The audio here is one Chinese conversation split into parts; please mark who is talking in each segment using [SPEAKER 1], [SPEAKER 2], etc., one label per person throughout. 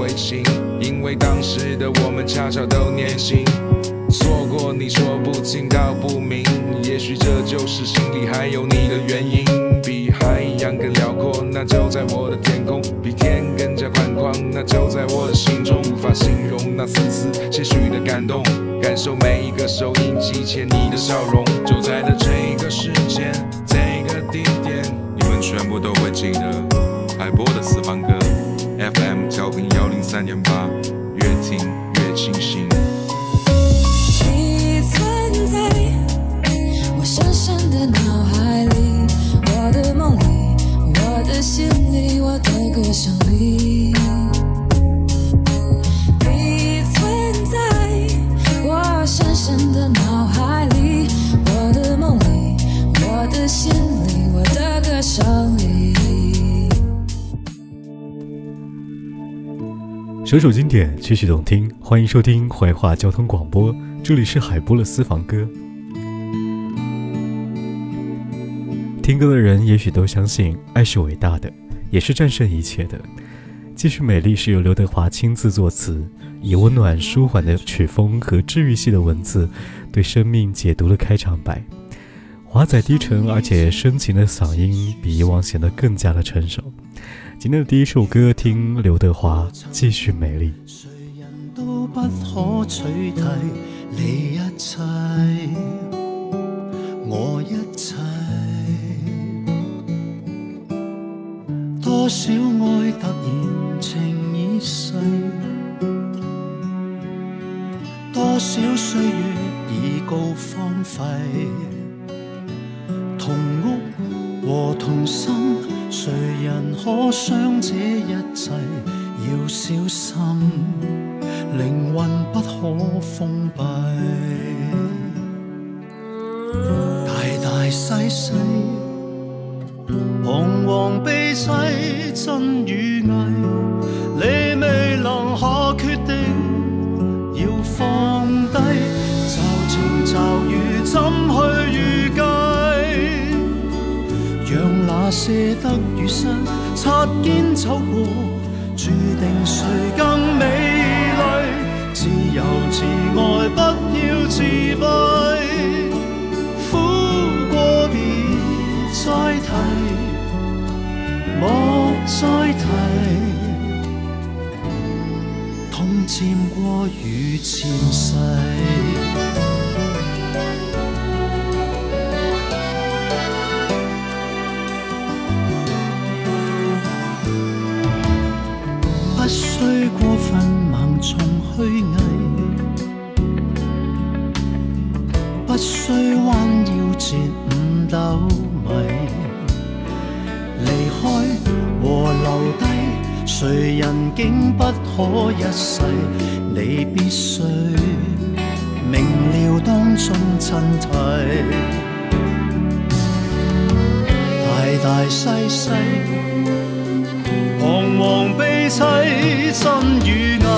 [SPEAKER 1] 为情，因为当时的我们恰巧都年轻。错过你说不清道不明，也许这就是心里还有你的原因。比海洋更辽阔，那就在我的天空；比天更加宽广，那就在我的心中。无法形容那丝丝些许的感动，感受每一个收音机前你的笑容。就在的这个时间，这个地点，你们全部都会记得海波的私房歌三年八，越听越清醒。
[SPEAKER 2] 首首经典，曲曲动听，欢迎收听怀化交通广播，这里是海波的私房歌。听歌的人也许都相信，爱是伟大的，也是战胜一切的。继续美丽是由刘德华亲自作词，以温暖舒缓的曲风和治愈系的文字，对生命解读了开场白。华仔低沉而且深情的嗓音，比以往显得更加的成熟。今天的第一首歌，听刘德华《继续美丽》。
[SPEAKER 3] 我一切。多少爱突然情已逝，多少岁月已告荒废。同屋和同心，谁人可伤这一切？要小心，灵魂不可封闭。大大细细。彷徨悲凄真与伪，那些得与失擦肩走过，注定谁更美丽？自由自爱，不要自闭。再提，莫再提，痛渐过于前世。虚伪，不需弯腰折五斗米。离开和留低，谁人竟不可一世？你必须明了当中真谛，大大细细，彷徨悲凄真与伪，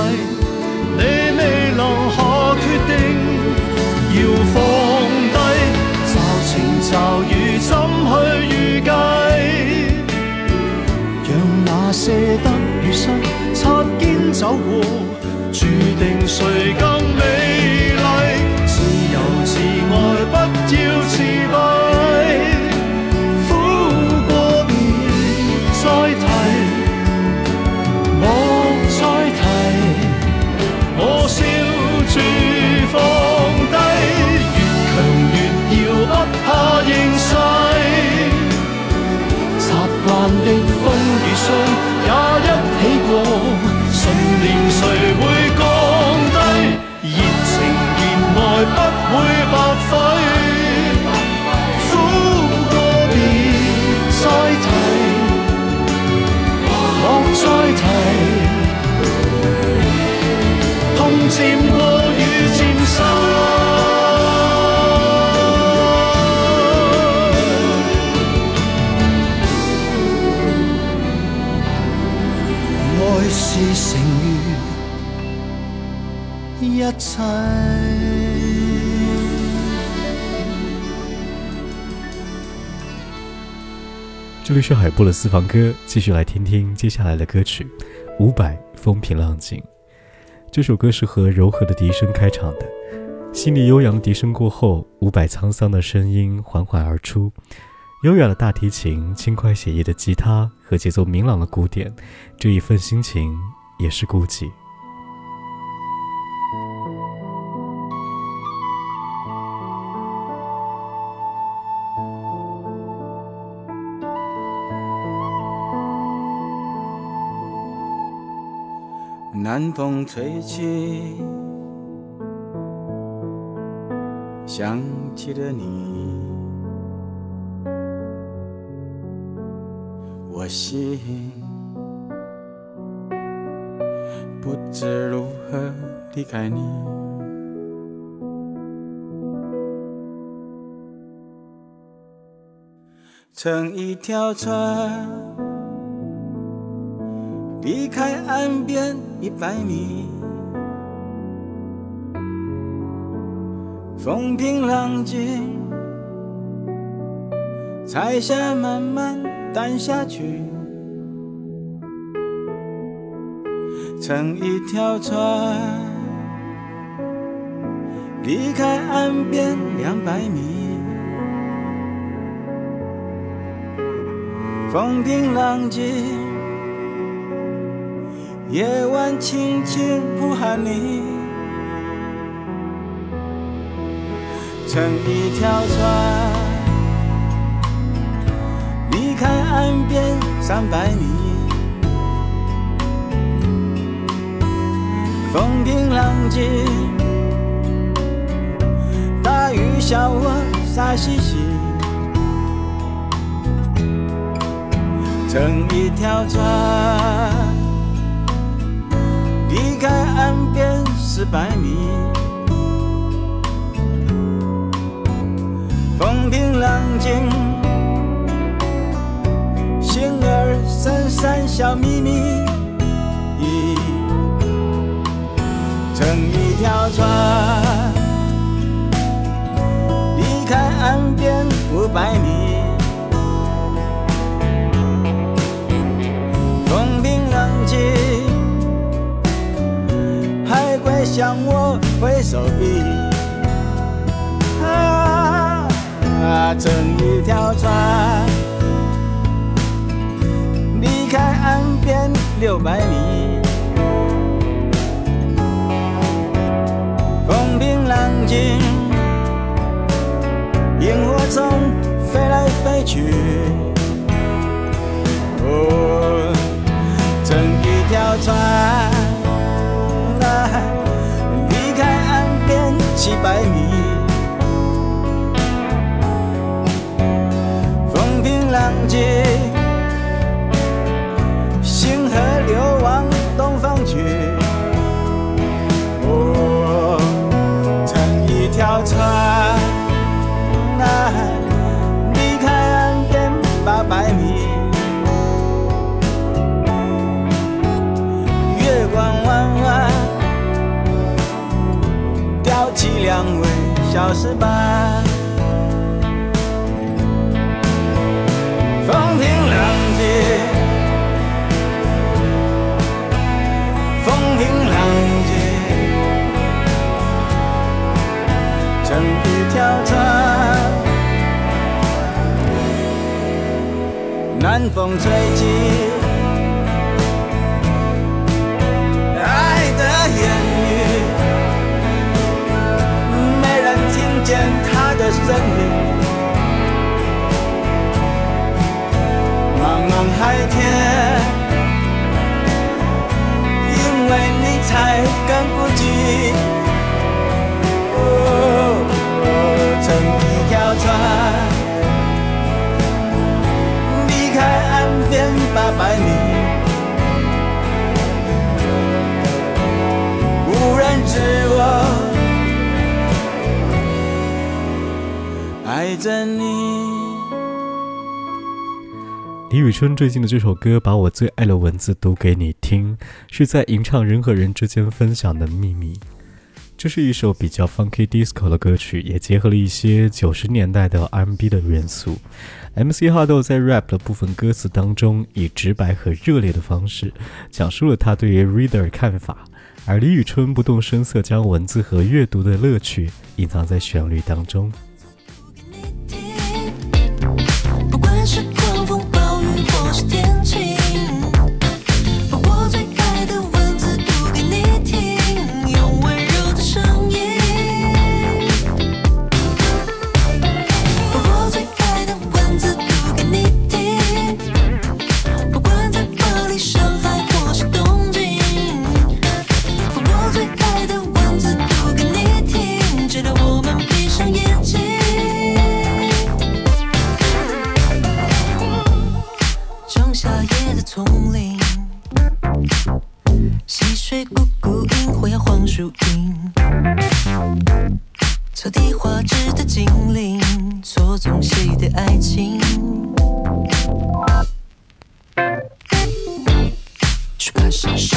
[SPEAKER 3] 让那些得与失擦肩走过，注定谁更美丽？自由自爱，不要自闭。苦过别再提，莫再提。我笑住放低，越强越要不。怕形势，习惯的风雨霜会白费，苦过别再提，莫再提，痛渐过于渐深。成于一切。
[SPEAKER 2] 这里是海波的私房歌，继续来听听接下来的歌曲《伍佰·风平浪静》。这首歌是和柔和的笛声开场的，细腻悠扬的笛声过后，伍佰沧桑的声音缓缓而出，优雅的大提琴、轻快写意的吉他和节奏明朗的鼓点，这一份心情也是孤寂。
[SPEAKER 4] 南风吹起，想起了你，我心不知如何离开你，乘一条船。离开岸边一百米，风平浪静，彩霞慢慢淡下去，乘一条船，离开岸边两百米，风平浪静。夜晚轻轻呼喊你，乘一条船，离开岸边三百米，风平浪静，大鱼小我傻兮兮，乘一条船。离开岸边四百米，风平浪静，心儿闪闪笑眯眯，乘一条船，离开岸边五百米，向我挥手臂，啊，乘一条船，离开岸边六百米，风平浪静，萤火虫飞来飞去，哦，乘一条船。七百米，风平浪静，星河流往东方去。我，乘一条船，小石板，风平浪静，风平浪静，乘一条船，南风吹起。海天，因为你才更孤寂。哦，乘一条船，离开岸边八百米，无人知我。爱着你。
[SPEAKER 2] 李宇春最近的这首歌，把我最爱的文字读给你听，是在吟唱人和人之间分享的秘密。这是一首比较 funky disco 的歌曲，也结合了一些九十年代的 R&B 的元素。MC 哈豆在 rap 的部分歌词当中，以直白和热烈的方式讲述了他对于 reader 的看法，而李宇春不动声色将文字和阅读的乐趣隐藏在旋律当中。
[SPEAKER 5] 草地画质的精灵，错综细的爱情？书卡上熟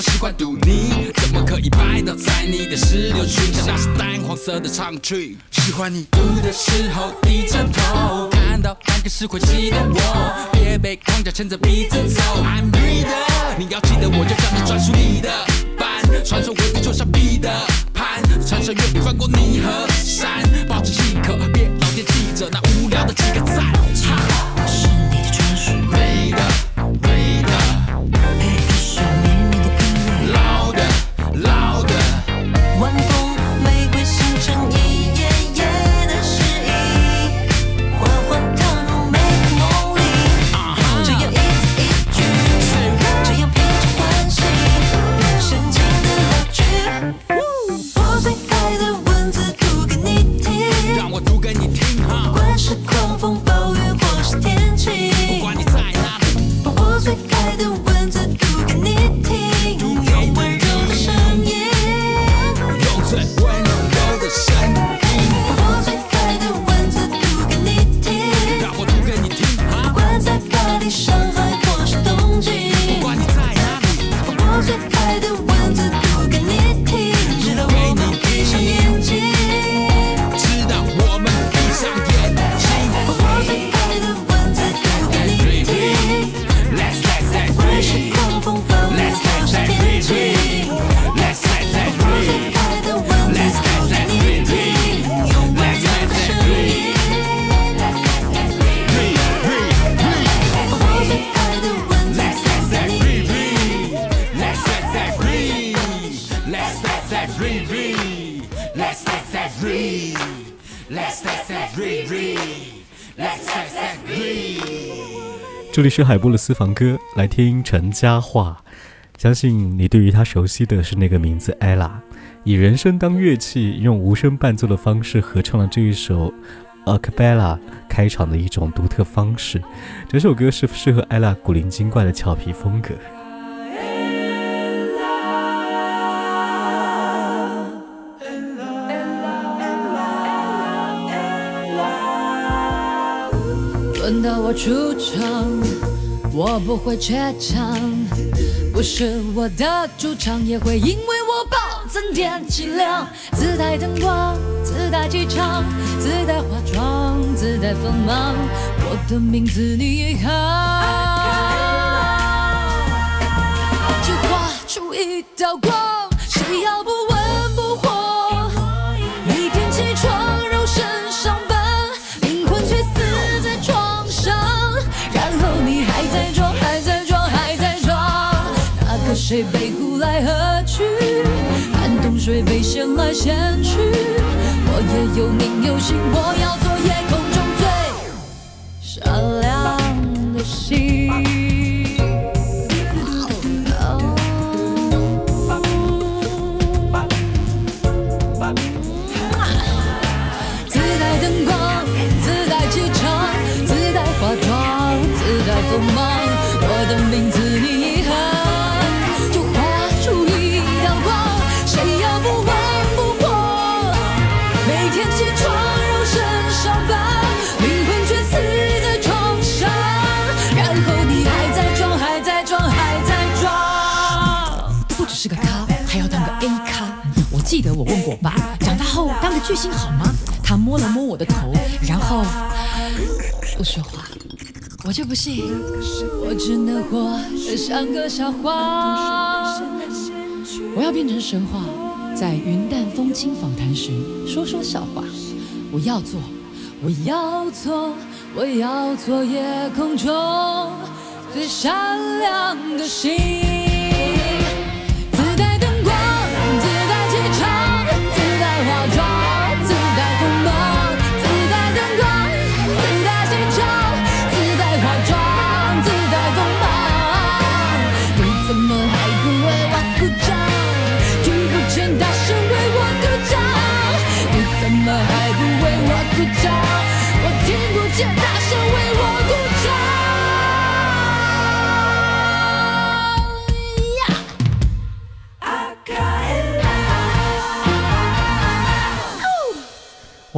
[SPEAKER 5] 我
[SPEAKER 6] 喜欢赌你，怎么可以拜倒在你的石榴裙下？那是淡黄色的长裙。喜欢你赌的时候低着头，看到半个是会记得我，别被框架牵着鼻子走。I'm reader，你要记得我就叫你专属你的班，传授文字就像彼得潘，传承阅历翻过你和山，保持一刻，别老惦记着那无聊的几个赞。
[SPEAKER 5] 这
[SPEAKER 6] 里
[SPEAKER 5] 是
[SPEAKER 2] 海波的私房歌，来听陈家话。相信你对于他熟悉的是那个名字，Ella。以人声当乐器，用无声伴奏的方式合唱了这一首《A Cabela》开场的一种独特方式。整首歌是适合 Ella 古灵精怪的俏皮风格。
[SPEAKER 5] 轮到我出场，我不会怯场，
[SPEAKER 7] 不是我的主场，也会因为我暴增点气量。自带灯光，自带气场，自带化妆，自带锋芒。我的名字你一行，就画出一道光，谁要不谁被呼来喝去，寒冬水被掀来掀去。我也有名有姓，我要做夜空中最闪亮的星。我
[SPEAKER 8] 问过爸，长大后当个巨星好吗？他摸了摸我的头，然后不说话。我就不信，
[SPEAKER 7] 我只能活得像个笑话。
[SPEAKER 8] 我要变成神话，在云淡风轻访谈时说说笑话。我要做，
[SPEAKER 7] 我要做，我要做夜空中最闪亮的星。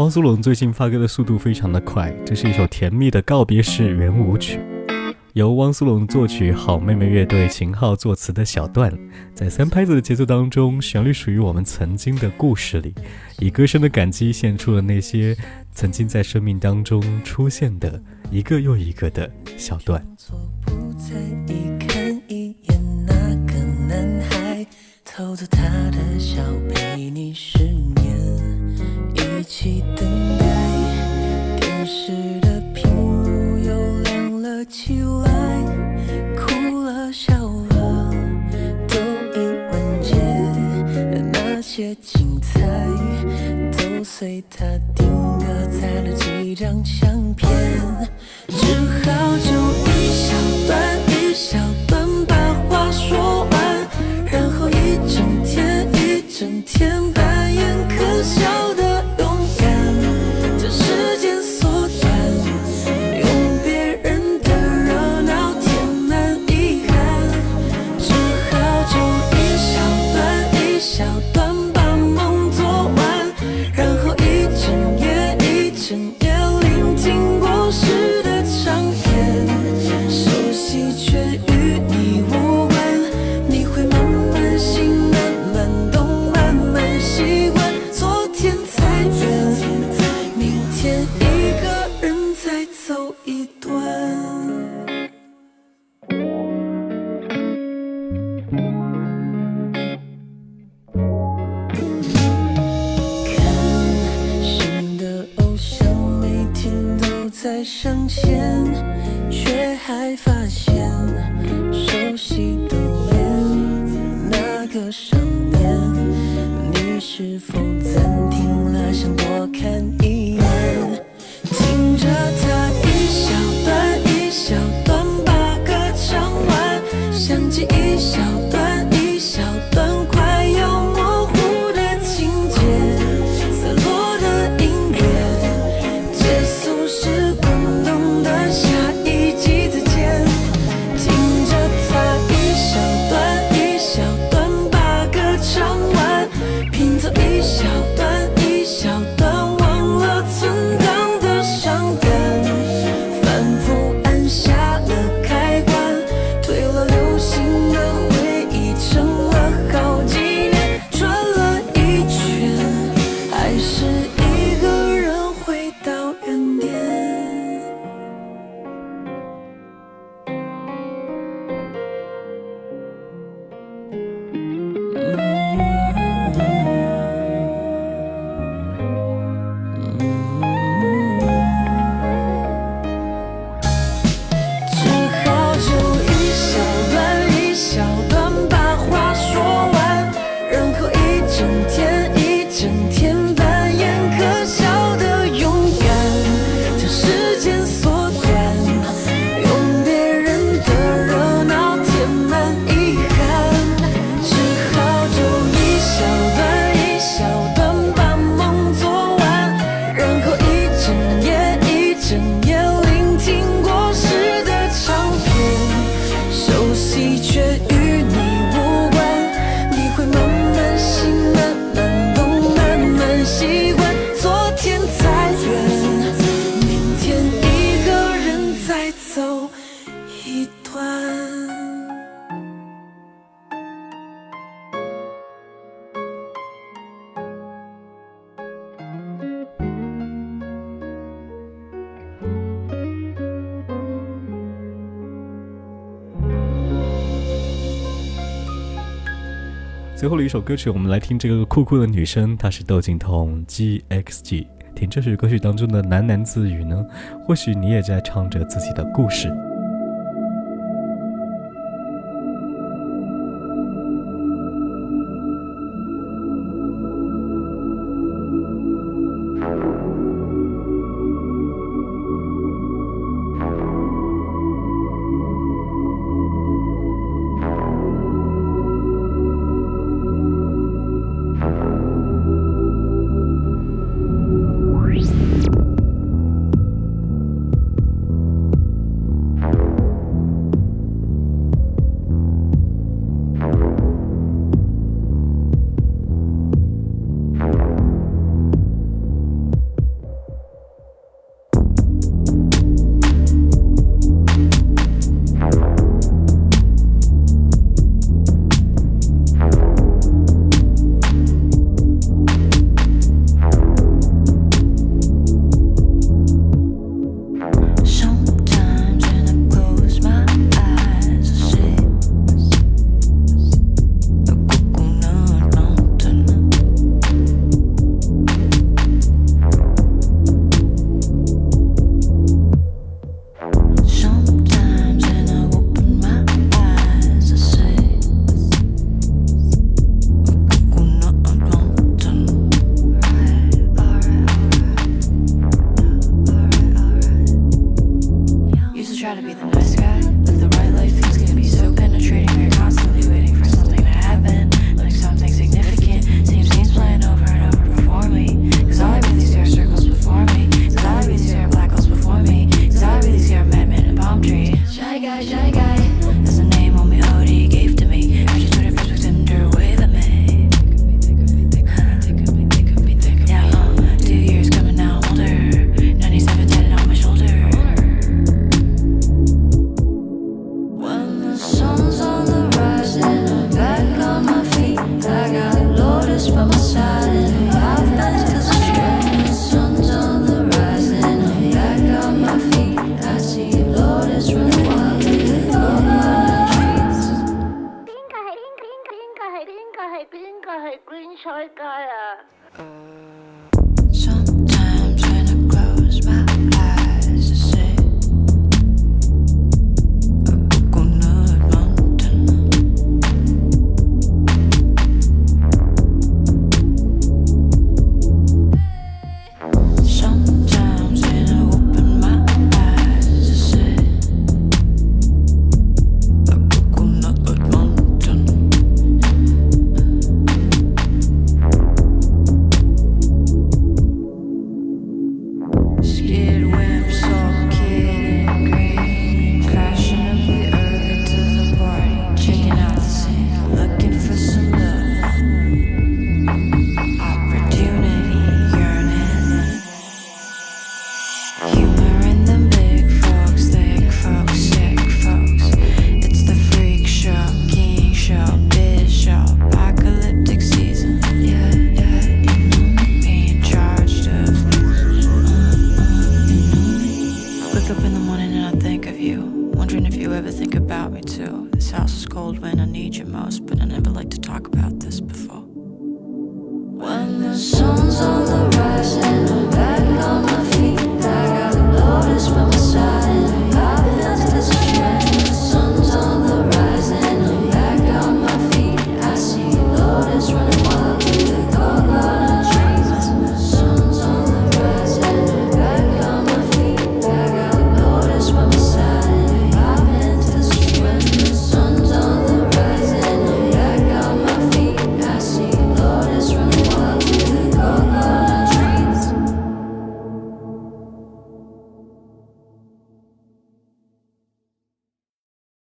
[SPEAKER 2] 汪苏泷最近发歌的速度非常的快，这是一首甜蜜的告别式圆舞曲，由汪苏泷作曲，好妹妹乐队秦昊作词的小段，在三拍子的节奏当中，旋律属于我们曾经的故事里，以歌声的感激献出了那些曾经在生命当中出现的一个又一个的小段。
[SPEAKER 7] 偷走他的笑是否暂停了，想多看一
[SPEAKER 9] 最后一首歌曲我们来听这个酷酷的女生她是窦靖童 gxg 听这首歌曲当中的喃喃自语呢或许你也在唱着自己的故事。
[SPEAKER 10] me too. This house is cold when I need you most, but I never like to talk about this before.